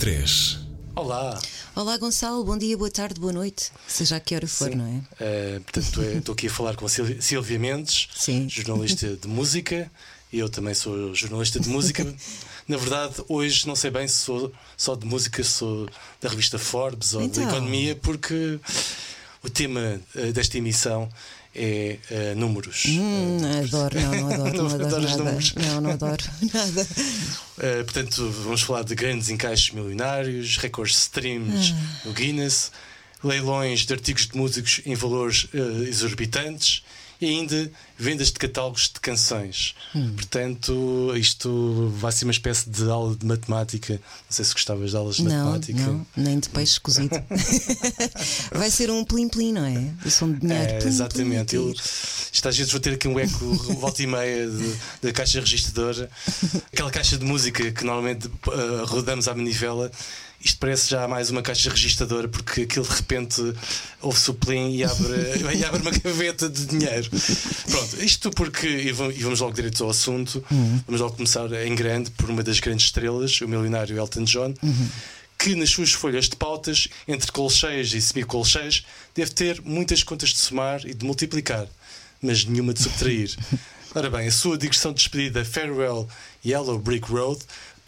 93. Olá. Olá, Gonçalo, bom dia, boa tarde, boa noite, seja a que hora for, Sim. não é? Eh, portanto, eh, estou aqui a falar com a Sil- Silvia Mendes, Sim. jornalista de música, e eu também sou jornalista de música. Na verdade, hoje não sei bem se sou só de música, sou da revista Forbes ou Então. da economia, porque o tema eh, desta emissão é eh, números. Hum, adoro, não, não adoro, não, Não adoro nada. números? Não, não adoro nada. Uh, portanto, vamos falar de grandes encaixes milionários, recordes de streams Ah. no Guinness, leilões de artigos de músicos em valores uh, exorbitantes e ainda vendas de catálogos de canções. Hum. Portanto, isto vai ser uma espécie de aula de matemática. Não sei se gostavas de aulas de Não, matemática. não, nem de peixe cozido. Vai ser um plim-plim, não é? O som de dinheiro. É, plim, exatamente. plim, Eu, isto às vezes vou ter aqui um eco volta e meia da caixa registradora, aquela caixa de música que normalmente uh, rodamos à manivela. Isto parece já mais uma caixa registradora porque aquilo de repente ouve-se o plim e abre, e abre uma gaveta de dinheiro. Pronto, isto porque, e vamos logo direto ao assunto, vamos logo começar em grande por uma das grandes estrelas, o milionário Elton John que nas suas folhas de pautas, entre colcheias e semicolcheias, deve ter muitas contas de somar e de multiplicar, mas nenhuma de subtrair. Ora bem, a sua digressão de despedida Farewell Yellow Brick Road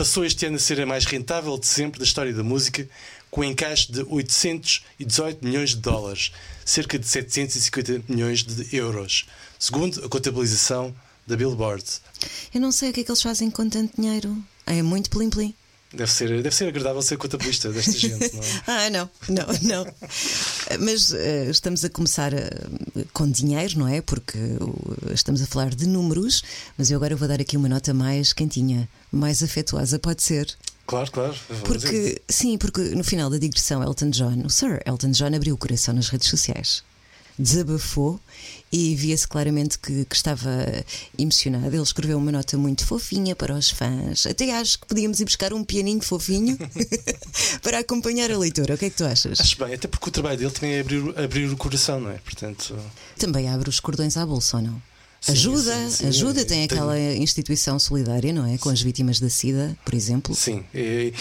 passou este ano a ser a mais rentável de sempre da história da música, com um encaixe de 818 milhões de dólares, cerca de 750 milhões de euros, segundo a contabilização da Billboard. Eu não sei o que é que eles fazem com tanto dinheiro. É muito plim-plim. Deve ser, deve ser agradável ser contabilista desta gente, não é? Ah, não, não, não. Mas eh, estamos a começar eh, com dinheiro, não é? Porque uh, estamos a falar de números, mas eu agora vou dar aqui uma nota mais quentinha, mais afetuosa, pode ser. Claro, claro. Porque, sim, porque no final da digressão, Elton John, o Sir Elton John abriu o coração nas redes sociais. Desabafou e via-se claramente que, que estava emocionado. Ele escreveu uma nota muito fofinha para os fãs. Até acho que podíamos ir buscar um pianinho fofinho para acompanhar a leitura. O que é que tu achas? Acho bem, até porque o trabalho dele também é abrir, abrir o coração, não é? Portanto, Também abre os cordões à bolsa ou não? Sim, ajuda, sim, sim. ajuda, tem aquela instituição solidária, não é? Com as vítimas da SIDA, por exemplo. sim. E,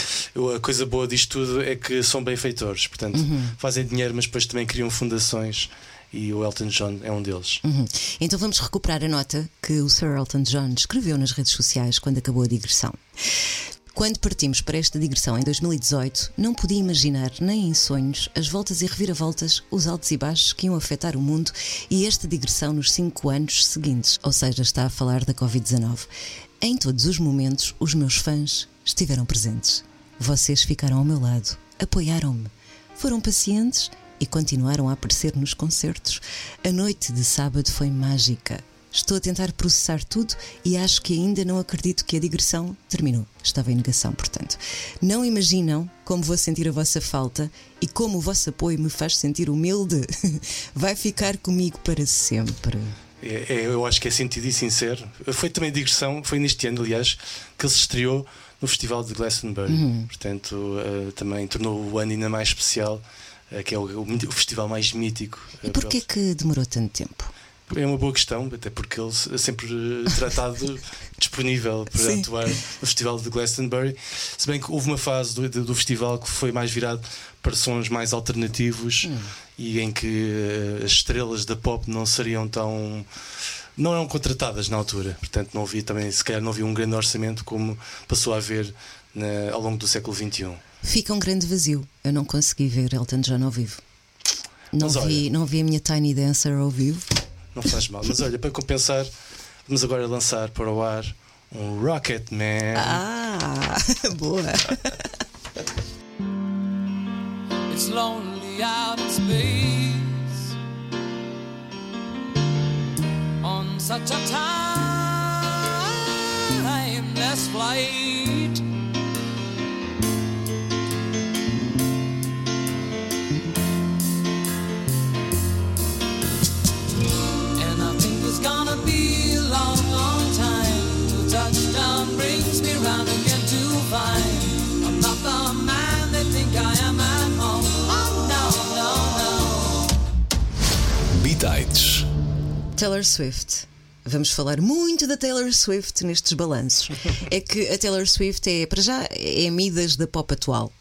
a coisa boa disto tudo é que são benfeitores, portanto, Uhum. fazem dinheiro, mas depois também criam fundações e o Elton John é um deles. Uhum. Então vamos recuperar a nota que o Sir Elton John escreveu nas redes sociais quando acabou a digressão. Quando partimos para esta digressão em 2018, não podia imaginar, nem em sonhos, as voltas e reviravoltas, os altos e baixos que iam afetar o mundo e esta digressão nos cinco anos seguintes, ou seja, está a falar da Covid-19. Em todos os momentos, os meus fãs estiveram presentes. Vocês ficaram ao meu lado, apoiaram-me, foram pacientes e continuaram a aparecer nos concertos. A noite de sábado foi mágica. Estou a tentar processar tudo e acho que ainda não acredito que a digressão terminou. Estava em negação, portanto. Não imaginam como vou sentir a vossa falta e como o vosso apoio me faz sentir humilde. Vai ficar comigo para sempre. É- é- eu acho que é sentido e sincero. Foi também digressão, foi neste ano, aliás, que ele se estreou no Festival de Glastonbury. Uhum. Portanto, eh, também tornou o ano ainda mais especial, que é o, o festival mais mítico. eh, E porquê que demorou tanto tempo? É uma boa questão, até porque ele é sempre eh, tratado disponível para Sim. atuar no Festival de Glastonbury. Se bem que houve uma fase do, do festival que foi mais virado para sons mais alternativos e em que eh, as estrelas da pop não seriam tão. não eram contratadas na altura. Portanto, não havia também, se calhar, não havia um grande orçamento como passou a haver na- ao longo do século XXI. Fica um grande vazio. Eu não consegui ver Elton John ao vivo. Não, Mas olha- vi, não vi a minha Tiny Dancer ao vivo. Não faz mal. Mas olha, para compensar, vamos agora lançar para o ar um Rocket Man. Ah, boa! It's lonely out in space on such a timeless flight. Taylor Swift. Vamos falar muito da Taylor Swift nestes balanços. É que a Taylor Swift é, para já, é a Midas da pop atual.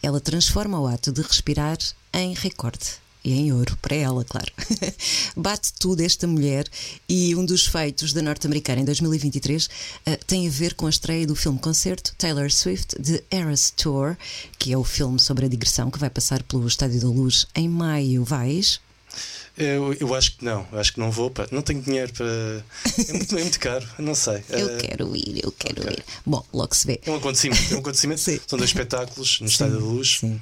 ela transforma o ato de respirar em recorde. E em ouro, para ela, claro. Bate tudo esta mulher e um dos feitos da norte-americana em 2023 eh, tem a ver com a estreia do filme concerto Taylor Swift de Eras Tour, que é o filme sobre a digressão que vai passar pelo Estádio da Luz em maio. Vais? Eu, eu acho que não, eu acho que não vou. Pá. Não tenho dinheiro para. É muito, é muito caro, não sei. Eu Eh, quero ir, eu quero ok. ir. Bom, logo se vê. É um acontecimento. É um acontecimento. Sim. São dois espetáculos no Estádio da Luz. Sim.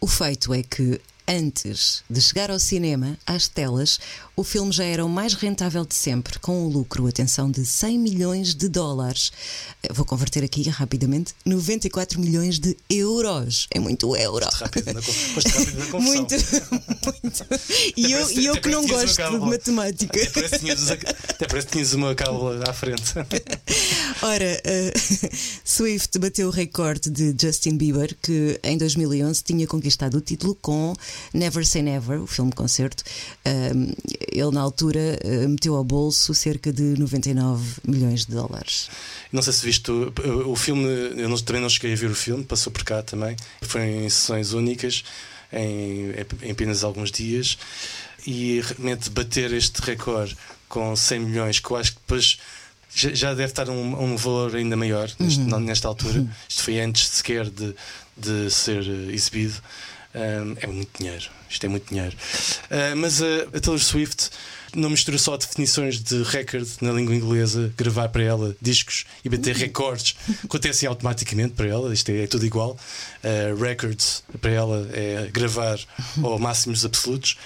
O feito é que antes de chegar ao cinema, às telas, o filme já era o mais rentável de sempre, com um lucro, atenção, de 100 milhões de dólares. Eu Vou converter aqui rapidamente: 94 milhões de euros. É muito euro. Rápido na, con- foste rápido na confusão. Muito, muito. E eu, parece- eu que não gosto de matemática. Até parece que tinhas, até parece que tinhas uma cábula à frente. Ora, eh, Swift bateu o recorde de Justin Bieber, que em 2011 tinha conquistado o título com Never Say Never, o filme concerto. Um, ele, na altura, eh, meteu ao bolso cerca de 99 milhões de dólares. Não sei se viste o, o filme, eu não- também não cheguei a ver o filme, passou por cá também. Foi em sessões únicas, em, em apenas alguns dias. E realmente bater este recorde com 100 milhões, que eu acho que depois já, deve estar um, um valor ainda maior neste- nesta altura. Isto foi antes sequer de, de ser eh, exibido. É muito dinheiro. Isto é muito dinheiro. Uh, mas a, Taylor Swift não mistura só definições de recorde na língua inglesa, gravar para ela discos e bater recordes. Acontecem automaticamente para ela, isto é, é tudo igual. Uh, records para ela é gravar ao máximos absolutos.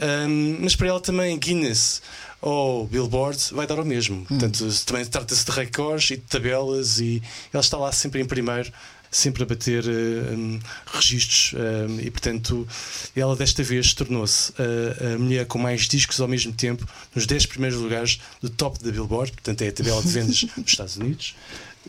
Um, mas para ela também Guinness ou Billboard vai dar o mesmo. Portanto, também trata-se de recordes e de tabelas e ela está lá sempre em primeiro. Sempre a bater um, registros um, e, portanto, ela desta vez tornou-se a, a mulher com mais discos ao mesmo tempo nos 10 primeiros lugares do top da Billboard, portanto, é a tabela de vendas dos Estados Unidos.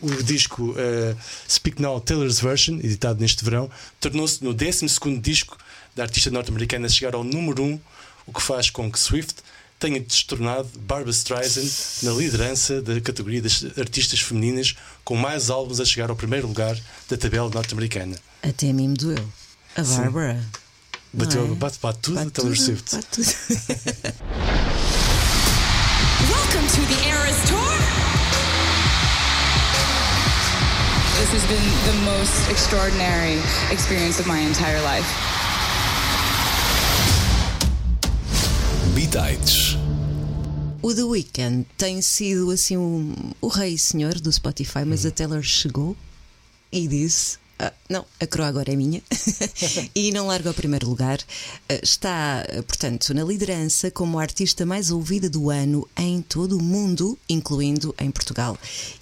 O disco uh, Speak Now Taylor's Version, editado neste verão, tornou-se no 12 disco da artista norte-americana a chegar ao número 1, o que faz com que Swift tenha destornado Barbara Streisand na liderança da categoria das artistas femininas com mais álbuns a chegar ao primeiro lugar da tabela norte-americana. Até a mim me doeu. A Sim. Bárbara. Bateu, é? bate, bate tudo Bate Taylor tudo, Swift. bate tudo. Welcome to the Eras Tour. This has been the most extraordinary experience of my entire life. Bitites. O The Weeknd tem sido assim um, o rei e senhor do Spotify, mas a Taylor chegou e disse: "Ah, Não, a coroa agora é minha. e não larga o primeiro lugar. Ah, Está, portanto, na liderança como a artista mais ouvida do ano em todo o mundo, incluindo em Portugal.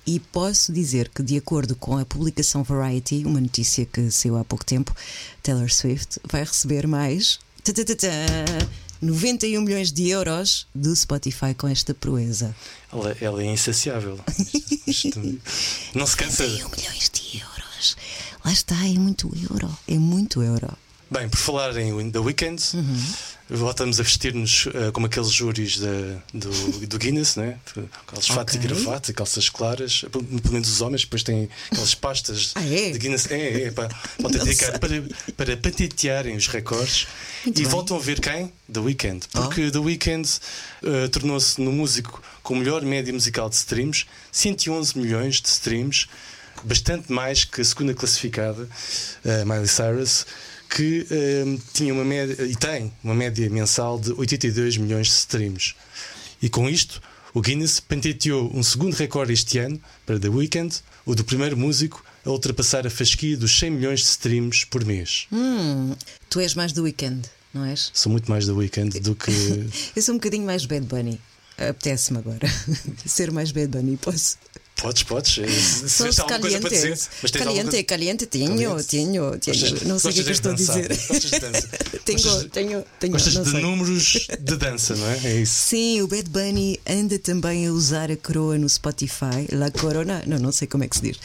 E posso dizer que, de acordo com a publicação Variety, uma notícia que saiu há pouco tempo, Taylor Swift vai receber mais. Tatatata, 91 milhões de euros do Spotify com esta proeza. Ela, ela é insaciável. Não se cansa. 91 milhões de euros. Lá está, é muito euro. É muito euro. Bem, por falar em The Weeknd, voltamos a vestir-nos eh, como aqueles júris da- do, do Guinness, né? Aqueles fatos e Ok. gravatas e calças claras, pelo menos os homens, depois têm aquelas pastas Ah, é? de Guinness. É, é, para, para, dedicar- para, para patentearem os recordes Muito e bem. voltam a ver quem? The Weeknd. Oh. Porque The Weeknd eh, tornou-se no músico com o melhor média musical de streams, 111 milhões de streams, bastante mais que a segunda classificada, eh, Miley Cyrus, que eh, tinha uma média e tem uma média mensal de 82 milhões de streams. E com isto, o Guinness patenteou um segundo recorde este ano para The Weeknd, o do primeiro músico a ultrapassar a fasquia dos 100 milhões de streams por mês. Hum, tu és mais do weekend, não és? Sou muito mais The Weeknd do que. Eu sou um bocadinho mais Bad Bunny. Apetece-me agora ser mais Bad Bunny, posso? Podes, podes. Eh, Se, tens alguma coisa para dizer, mas tens caliente, coisa- caliente, tenho, Caliente. tenho, tenho. Gostas- Não sei o que é que estou a dizer. Gostas de dança. Tenho, Gostas- tenho, tenho. Gostas de sei. números de dança, não é? É isso. Sim, o Bad Bunny anda também a usar a coroa no Spotify. La Corona, não, não sei como é que se diz.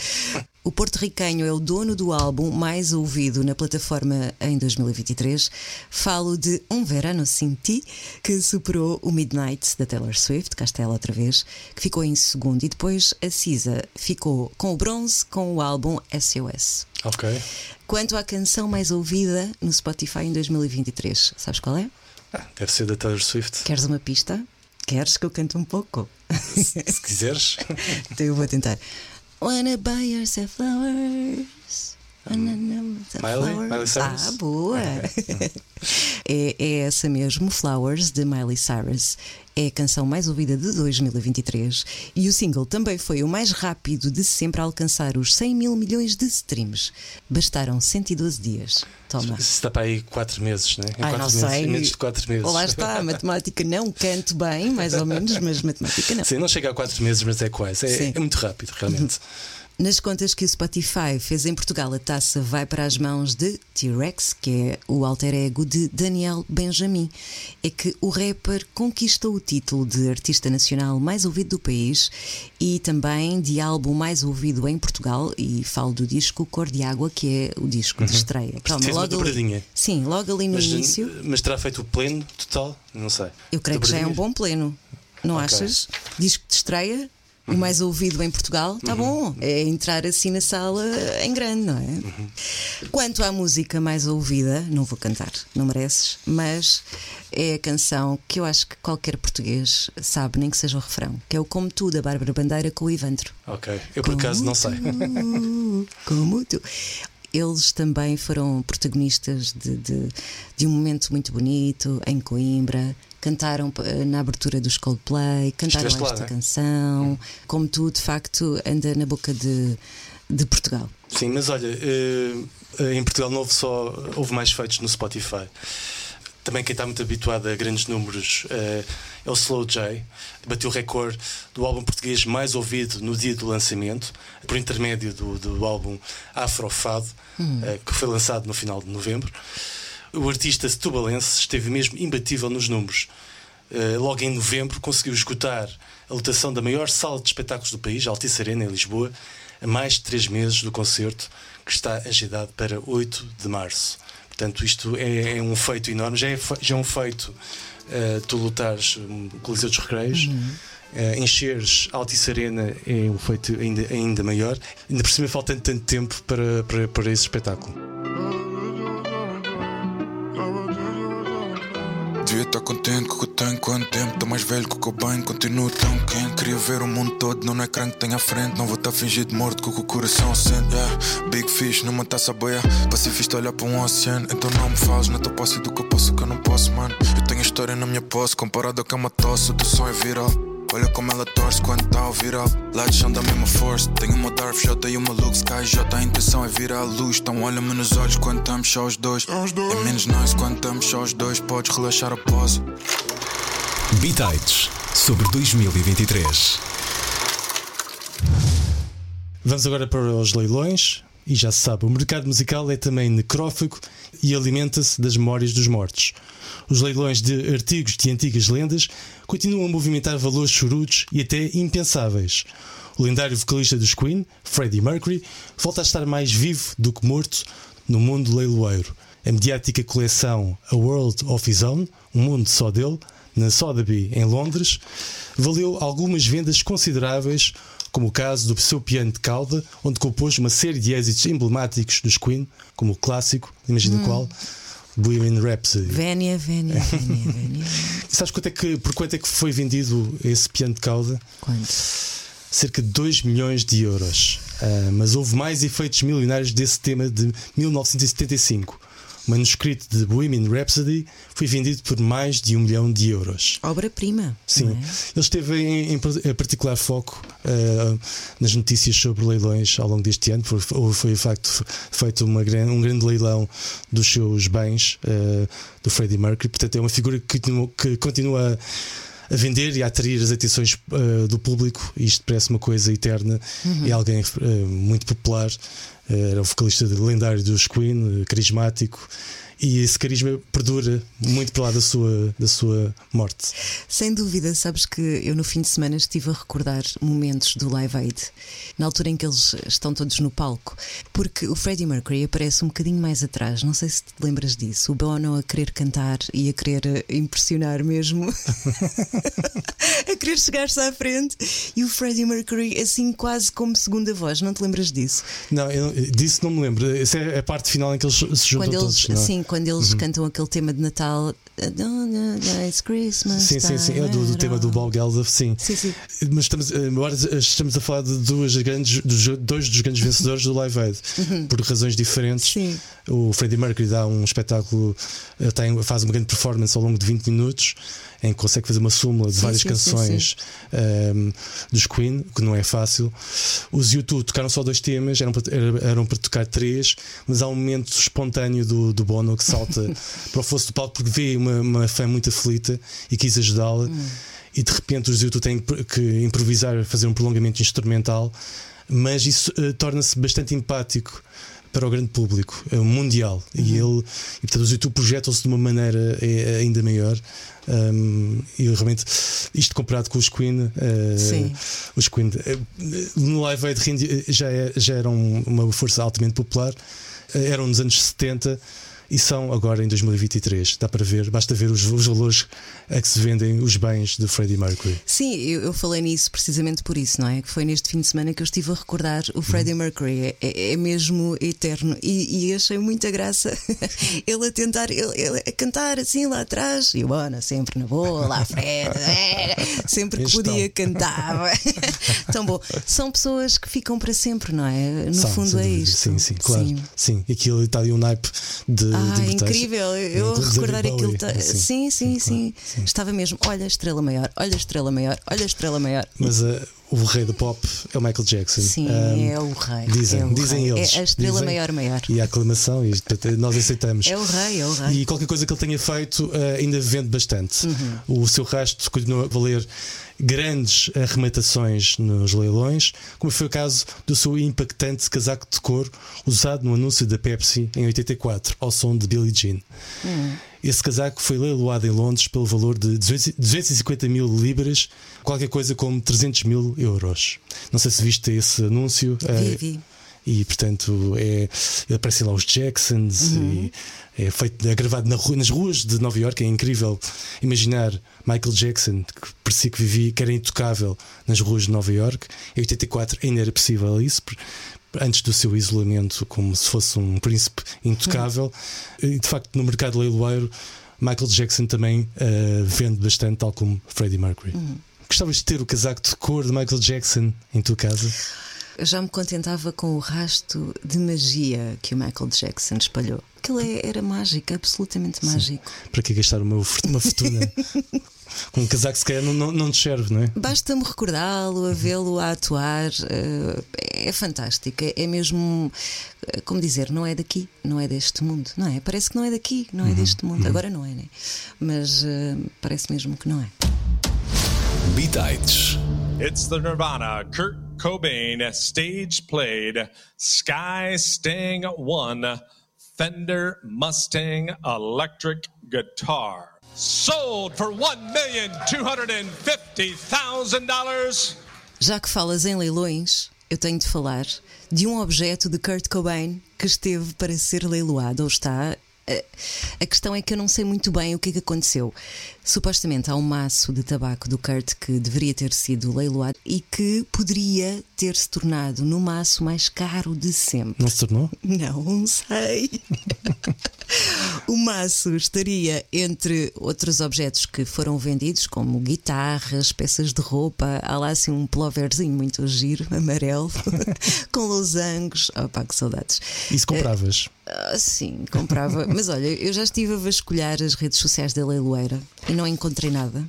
O porto-riquenho é o dono do álbum mais ouvido na plataforma em 2023. Falo de Um Verano Sin Ti, que superou o Midnight da Taylor Swift, cá está ela outra vez, que ficou em segundo. E depois a Cisa ficou com o bronze com o álbum SOS. Ok. Quanto à canção mais ouvida no Spotify em 2023, sabes qual é? Ah, deve ser da Taylor Swift. Queres uma pista? Queres que eu cante um pouco? Se quiseres. então eu vou tentar. Wanna buy yourself flowers. Miley? Miley Cyrus? Ah, boa! é, é essa mesmo, Flowers, de Miley Cyrus. É a canção mais ouvida de 2023 e o single também foi o mais rápido de sempre a alcançar os 100 mil milhões de streams. Bastaram 112 dias. Toma. Isso está para aí 4 meses, né? Em Ai, não quatro meses, sei. em menos de 4 meses. Lá está, matemática não canto bem, mais ou menos, mas matemática não. Sim, não chega a 4 meses, mas é quase. É, é muito rápido, realmente. Nas contas que o Spotify fez em Portugal, a taça vai para as mãos de T-Rex, que é o alter ego de Daniel Benjamin. É que o rapper conquistou o título de artista nacional mais ouvido do país e também de álbum mais ouvido em Portugal. E falo do disco Cor de Água, que é o disco de estreia. Calma, logo ali, sim, logo ali no Mas, início. mas terá feito o pleno total? Não sei. Eu creio que já é um bom pleno, não Ok. achas? Disco de estreia, o mais ouvido em Portugal, está bom. É entrar assim na sala em grande, não é? Quanto à música mais ouvida, não vou cantar, não mereces, mas é a canção que eu acho que qualquer português sabe, nem que seja o refrão, que é o Como Tu da Bárbara Bandeira com o Ivandro. Ok. Eu por acaso não sei. Tu, Como tu. Eles também foram protagonistas de, de, de um momento muito bonito em Coimbra. Cantaram eh, na abertura dos Coldplay, cantaram lá, esta é? canção. Como tu, de facto, anda na boca de, de Portugal. Sim, mas olha, eh, eh, em Portugal não houve só. Houve mais feitos no Spotify. Também quem está muito habituado a grandes números é o Slow J. Bateu o recorde do álbum português mais ouvido no dia do lançamento, por intermédio do, do álbum Afrofado, eh, que foi lançado no final de novembro. O artista setubalense esteve mesmo imbatível nos números. Eh, logo em novembro conseguiu esgotar a lotação da maior sala de espetáculos do país, a Altice Arena, em Lisboa, a mais de três meses do concerto, que está agendado para 8 de março. Portanto, isto é, é um feito enorme. Já é, já é um feito eh, tu lutares um Coliseu dos Recreios. eh, encheres a Altice Arena é um feito ainda, ainda maior. Ainda por cima faltando tanto tempo para, para, para esse espetáculo. Devia estar contente com o que tenho quanto tempo Tô mais velho que o bem, continuo tão quente. Queria ver o mundo todo, não no ecrã que tenho à frente. Não vou estar fingido de morto com o que o coração sente yeah. Big fish numa taça boia. Pacifista olhar para um oceano. Então não me fales na tua posse do que eu posso que eu não posso, mano. Eu tenho história na minha posse Comparado ao que é uma tosse, o teu som é viral Olha como ela torce quando tá ao viral Lá de chão da mesma força. Tenho uma Darth J e uma Luke Sky J A intenção é virar a luz Então olha-me nos olhos quando estamos só os dois. É menos nice quando estamos só os dois. Podes relaxar a pose. Bitites sobre 2023. Vamos agora para os leilões. E já se sabe, o mercado musical é também necrófago e alimenta-se das memórias dos mortos. Os leilões de artigos de antigas lendas continuam a movimentar valores chorudos e até impensáveis. O lendário vocalista dos Queen, Freddie Mercury, volta a estar mais vivo do que morto no mundo leiloeiro. A mediática coleção A World of His Own, um mundo só dele, na Sotheby, em Londres, valeu algumas vendas consideráveis, como o caso do seu piano de cauda, onde compôs uma série de êxitos emblemáticos dos Queen, como o clássico, imagina qual, Bohemian Rhapsody. Vénia, Vénia, Vénia, Vénia. Sabes quanto é que, por quanto é que foi vendido esse piano de cauda? Quanto? cerca de 2 milhões de euros. Ah, mas houve mais efeitos milionários desse tema de 1975. O manuscrito de Bohemian Rhapsody foi vendido por mais de um milhão de euros. Obra-prima. Sim, é? ele esteve em, em particular foco ah, nas notícias sobre leilões ao longo deste ano. Foi, foi de facto feito uma, um grande leilão dos seus bens ah, do Freddie Mercury. Portanto, é uma figura que, que continua a vender e a atrair as atenções ah, do público. E isto parece uma coisa eterna. É alguém ah, muito popular. Eh, Era o vocalista lendário dos Queen, carismático. E esse carisma perdura muito para lá da sua, da sua morte. Sem dúvida, sabes que eu no fim de semana estive a recordar momentos do Live Aid, na altura em que eles estão todos no palco, porque o Freddie Mercury aparece um bocadinho mais atrás, não sei se te lembras disso, o Bono a querer cantar e a querer eh, impressionar mesmo, a querer chegar-se à frente, e o Freddie Mercury assim quase como segunda voz, não te lembras disso? Não, eu, disso não me lembro. Essa é a parte final em que eles se juntam Quando todos. eles, não é? sim, quando eles cantam aquele tema de Natal, It's Christmas. Sim, sim, sim. É do, do tema do Bob Geldof, sim. Sim, sim. Mas estamos, eh, agora estamos a falar de duas grandes, dos, dois dos grandes vencedores do Live Aid, por razões diferentes. Uhum. Sim. O Freddie Mercury dá um espetáculo, eh, tem, faz uma grande performance ao longo de 20 minutos, em que consegue fazer uma súmula de Sim, várias sim, canções ehm, dos Queen, que não é fácil. Os YouTube tocaram só dois temas, eram para, era- eram para tocar três, mas há um momento espontâneo do, do Bono que salta para o fosso do palco porque vê uma, uma fã muito aflita e quis ajudá-la. E de repente os YouTube têm que improvisar, fazer um prolongamento instrumental, mas isso eh, torna-se bastante empático para o grande público é mundial. E ele e portanto os YouTube projetam-se de uma maneira eh, ainda maior. Um, e realmente isto comparado com os Queen eh, Sim. os Queen eh, no Live Aid já, é- já eram uma força altamente popular. Eh, eram nos anos 70 e são agora em 2023 dá para ver, basta ver os, os valores a que se vendem os bens de Freddie Mercury Sim, eu, eu falei nisso precisamente por isso, não é? Que foi neste fim de semana que eu estive a recordar o Freddie Mercury. É, é- é mesmo eterno. E, e achei muita graça ele a tentar, ele, ele a cantar assim lá atrás. E o Ana sempre na boa, lá à frente, é, sempre que podia tom. cantava. Tão bom. São pessoas que ficam para sempre, não é? No São, fundo é isto. Sim, sim, claro. Sim. Sim, aquilo está ali um naipe de. Ah, de incrível! Eu David recordar aquilo. ta-. Sim, sim, sim, Estava mesmo. Olha a estrela maior, olha a estrela maior, olha a estrela maior. Mas ah, o rei do pop é o Michael Jackson. Sim, é o rei. Dizem, é dizem eles. É a estrela maior, maior. E a aclamação, e nós aceitamos. É o rei, é o rei. E qualquer coisa que ele tenha feito ah, ainda vende bastante. Uhum. O seu rastro continua a valer grandes arrematações nos leilões, como foi o caso do seu impactante casaco de couro usado no anúncio da Pepsi em 84, ao som de Billie Jean. Hum. Esse casaco foi leiloado em Londres pelo valor de 200 250 mil libras, qualquer coisa como 300 mil euros. Não sei se viste esse anúncio. Vi, ah, vi. E portanto é, aparecem lá os Jacksons Uhum. e é feito é gravado na rua- nas ruas de Nova York é incrível imaginar Michael Jackson que parecia que vivia que era intocável nas ruas de Nova York em 84 ainda era possível isso antes do seu isolamento como se fosse um príncipe intocável. E de facto no mercado leiloeiro Michael Jackson também eh, vende bastante tal como Freddie Mercury. Gostavas de ter o casaco de cor de Michael Jackson em tua casa? Eu já me contentava com o rasto de magia que o Michael Jackson espalhou. Aquilo é- era mágico, absolutamente mágico. Para que gastar uma, uma fortuna com um casaco se calhar não, não, não te serve, não é? Basta-me recordá-lo, a vê-lo a atuar, eh, é fantástico. É, é mesmo, eh, como dizer, não é daqui, não é deste mundo, não é? Parece que não é daqui, não é deste mundo. Agora não é, né? Mas eh, parece mesmo que não é. Bitites. It's the Nirvana. Kurt Cobain stage played Sky Sting 1 Fender Mustang electric guitar. Sold for $1,250,000. Já que falas em leilões, eu tenho de falar de um objeto de Kurt Cobain que esteve para ser leiloado ou está. A questão é que eu não sei muito bem o que é que aconteceu. Supostamente há um maço de tabaco do Kurt que deveria ter sido leiloado e que poderia ter se tornado no maço mais caro de sempre. Não se tornou? Não sei. o maço estaria entre outros objetos que foram vendidos, como guitarras, peças de roupa. Há lá assim um ploverzinho muito giro, amarelo, com losangos. Opa, que saudades. Isso compravas? Ah, sim, comprava. Mas olha, eu já estive a vasculhar as redes sociais da leiloeira e não encontrei nada.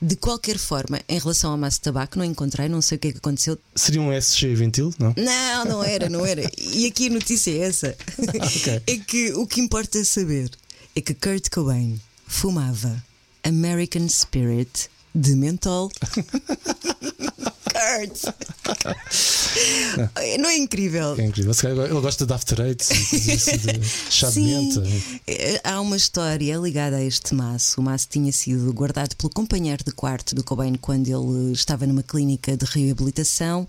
De qualquer forma, em relação ao maço de tabaco, não encontrei, não sei o que é que aconteceu. Seria um SG Ventil? Não? Não, não era, não era. E aqui a notícia é essa: ok. é que o que importa saber é que Kurt Cobain fumava American Spirit de mentol. Kurt! Não é incrível? É incrível. Ele gosta de After Eight, assim, de chá de menta. Eh, há uma história ligada a este maço. O maço tinha sido guardado pelo companheiro de quarto do Cobain quando ele estava numa clínica de reabilitação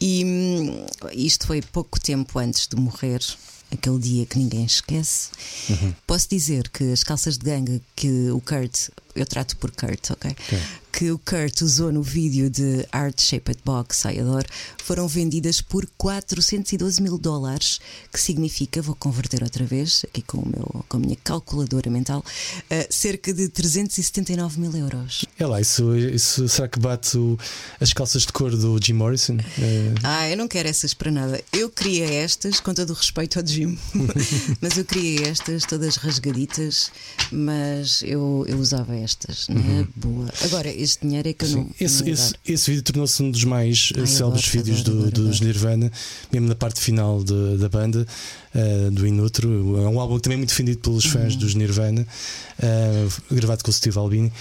e hum, isto foi pouco tempo antes de morrer. Aquele dia que ninguém esquece. Posso dizer que as calças de ganga que o Kurt, eu trato por Kurt, ok? Que o Kurt usou no vídeo de Art Shaped Box, ai adoro, foram vendidas por 412 mil dólares, que significa, vou converter outra vez, aqui com, o meu, com a minha calculadora mental, eh, cerca de 379 mil euros. É lá, isso, isso será que bate o- as calças de cor do Jim Morrison? É, Ah, eu não quero essas para nada. Eu queria estas, com todo o respeito ao Jim, mas eu queria estas, todas rasgaditas, mas eu, eu usava estas, na boa. Agora, este dinheiro é que eu não. Uhum. Esse, não esse, esse vídeo tornou-se um dos mais eh, Ai, célebres adoro, vídeos adoro, do- adoro, dos. Nirvana, mesmo na parte final de- da banda, eh, do Inutro. É um álbum também muito defendido pelos fãs Uhum. dos Nirvana, eh, gravado com o Steve Albini.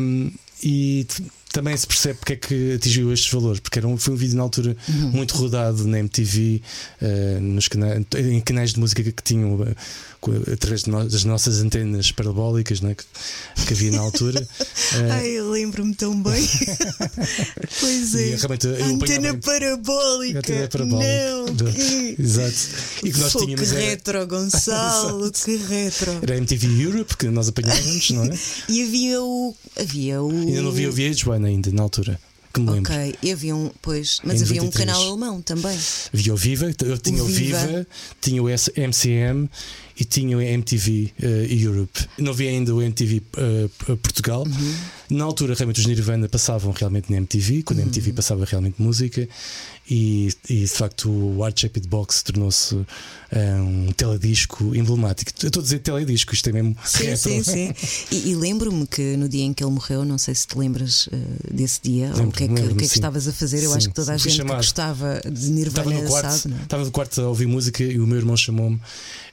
Um, e também se percebe porque é que atingiu estes valores, porque era um, foi um vídeo na altura Uhum. muito rodado na MTV, eh, nos cana em canais de música que tinham através das nossas antenas parabólicas né, que, que havia na altura. Eh, Ai, eu lembro-me tão bem. pois E é. realmente eu Antena parabólica. A TV parabólica. Não, Do- que... Exato. E que nós Pô, tínhamos. que Era, retro, Gonçalo, que retro. era MTV Europe que nós apanhávamos, não é? E havia o. Havia o. Ainda não havia o VH1 ainda na altura, que me lembro. Ok, e havia um. Pois, mas havia um 93. canal alemão também. Havia o Viva, eu tinha o O Viva, Viva. tinha o S- MCM e tinha o MTV eh, Europe. Não havia ainda o MTV eh, P- Portugal. Uhum. Na altura, realmente, os Nirvana passavam realmente na MTV, quando a MTV Uhum. passava realmente música. E, e de facto, o Art Shaped Box tornou-se eh, um teledisco emblemático. Eu estou a dizer teledisco, isto é mesmo. Sim, retro. sim, sim. E, e lembro-me que no dia em que ele morreu, não sei se te lembras eh, desse dia, ou o que é que, que, é que estavas a fazer. Eu Sim, acho que toda a. Fui gente que chamado. gostava de Estava Nirvana no, quarto, sabe, estava no quarto a ouvir música e o meu irmão chamou-me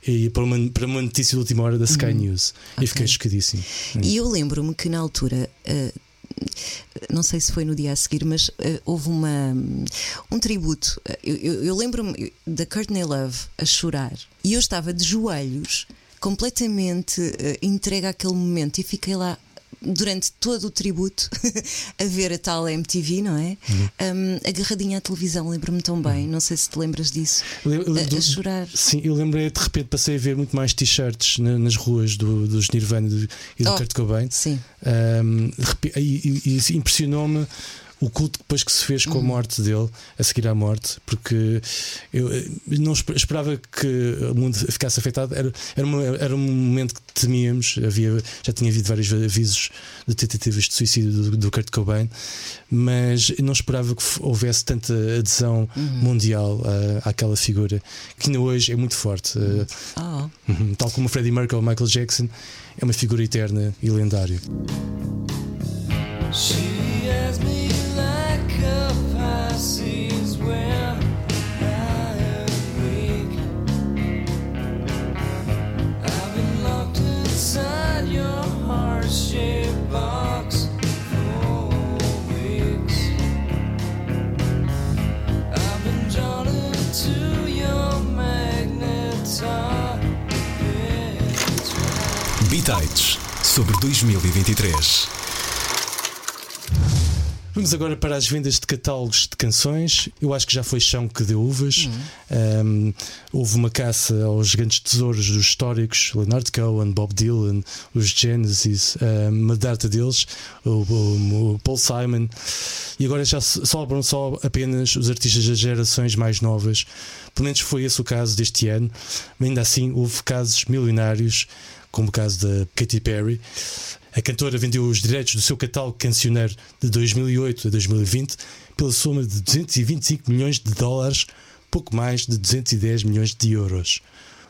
e para, uma, para uma notícia de última hora da Sky News. E fiquei chocadíssimo. E eu lembro-me que na altura. eh, não sei se foi no dia a seguir, mas eh, houve uma, um tributo. Eu, eu- eu lembro-me da Courtney Love a chorar e eu estava de joelhos, completamente eh, entregue àquele momento, e fiquei lá durante todo o tributo a ver a tal MTV, não é? Um, agarradinha à televisão, lembro-me tão bem. Não sei se te lembras disso. A- do- a chorar. Sim, eu lembrei de repente passei a ver muito mais t-shirts na- nas ruas do- dos Nirvana do- e do Oh, Kurt Cobain. sim. Um, e, e- e impressionou-me o culto depois que se fez com a morte dele, a seguir à morte, porque eu eh, não esper- esperava que o mundo ficasse afetado. Era, era, uma- era um momento que temíamos. Havia, já tinha havido vários avisos de tentativas de suicídio do, do Kurt Cobain, mas não esperava que houvesse tanta adesão Uhum. mundial ah, àquela figura, que ainda hoje é muito forte. Oh. Tal como o Freddie Mercury ou Michael Jackson, é uma figura eterna e lendária. She Bitites sobre 2023. Vamos agora para as vendas de catálogos de canções. Eu acho que já foi chão que deu uvas. Uhum. Um, houve uma caça aos grandes tesouros dos históricos: Leonard Cohen, Bob Dylan, os Genesis, um, uma data deles, o, o- o Paul Simon. E agora já so- sobram só apenas os artistas das gerações mais novas. Pelo menos foi esse o caso deste ano. Mas ainda assim, houve casos milionários, como o caso da Katy Perry. A cantora vendeu os direitos do seu catálogo cancioneiro de 2008 a 2020 pela soma de 225 milhões de dólares, pouco mais de 210 milhões de euros.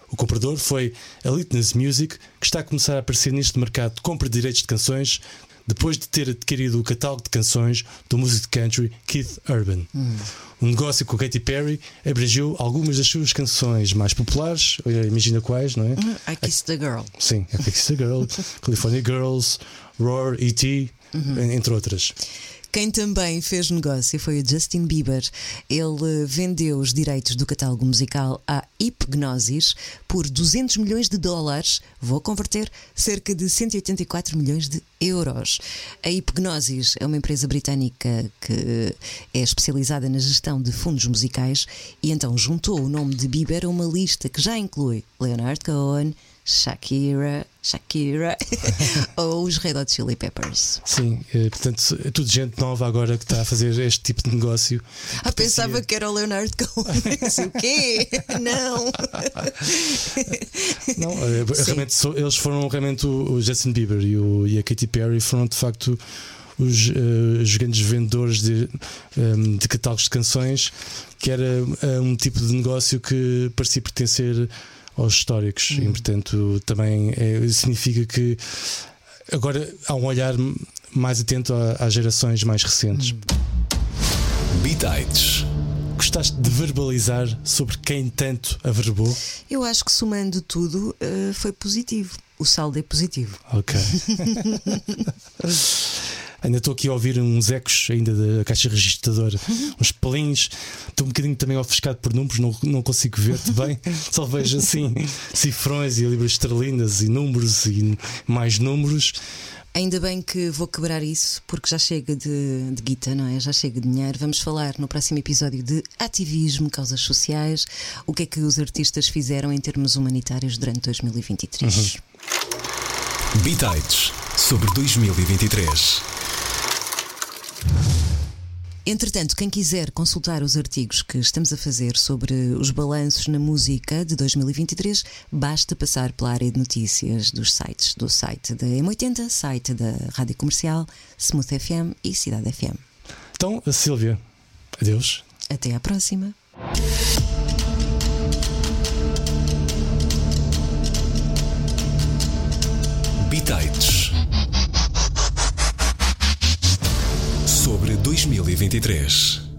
O comprador foi a Litness Music, que está a começar a aparecer neste mercado de compra de direitos de canções depois de ter adquirido o catálogo de canções do músico de country Keith Urban. O negócio com Katy Perry abrangeu algumas das suas canções mais populares, eh, imagina quais, não é? I Kissed the Girl. Sim, a Pixie Girl, California Girls, Roar, E.T., entre outras. Quem também fez negócio foi o Justin Bieber. Ele vendeu os direitos do catálogo musical à Hipgnosis por 200 milhões de dólares. Vou converter cerca de 184 milhões de euros. A Hipgnosis é uma empresa britânica que é especializada na gestão de fundos musicais e então juntou o nome de Bieber a uma lista que já inclui Leonard Cohen. Shakira, Shakira ou os Red Hot Chili Peppers. Sim, eh, portanto, é tudo gente nova agora que está a fazer este tipo de negócio. Ah, pensava que era o Leonard Cohen. O quê? Não. Não, eh, Sim. realmente so- eles foram realmente o, Justin Bieber e, o- e a Katy Perry foram de facto os, eh, os grandes vendedores de, ehm, de catálogos de canções, que era um tipo de negócio que parecia pertencer aos históricos e portanto também é- significa que agora há um olhar mais atento às gerações mais recentes. Bitites. Gostaste de verbalizar sobre quem tanto averbou? Eu acho que somando tudo eh, foi positivo. O saldo é positivo. Ok. ainda estou aqui a ouvir uns ecos ainda da caixa registradora, uns pelinhos. Estou um bocadinho também ofuscado por números, não, não consigo ver-te bem. Só vejo assim cifrões e libras esterlinas e números e mais números. Ainda bem que vou quebrar isso, porque já chega de, de guita, não é? Já chega de dinheiro. Vamos falar no próximo episódio de ativismo, causas sociais, o que é que os artistas fizeram em termos humanitários durante 2023. Bitites sobre 2023. Entretanto, quem quiser consultar os artigos que estamos a fazer sobre os balanços na música de 2023, basta passar pela área de notícias dos sites, do site da M80, site da Rádio Comercial, Smooth FM e Cidade FM. Então, a Sílvia, adeus. Até à próxima. Bitites 2023.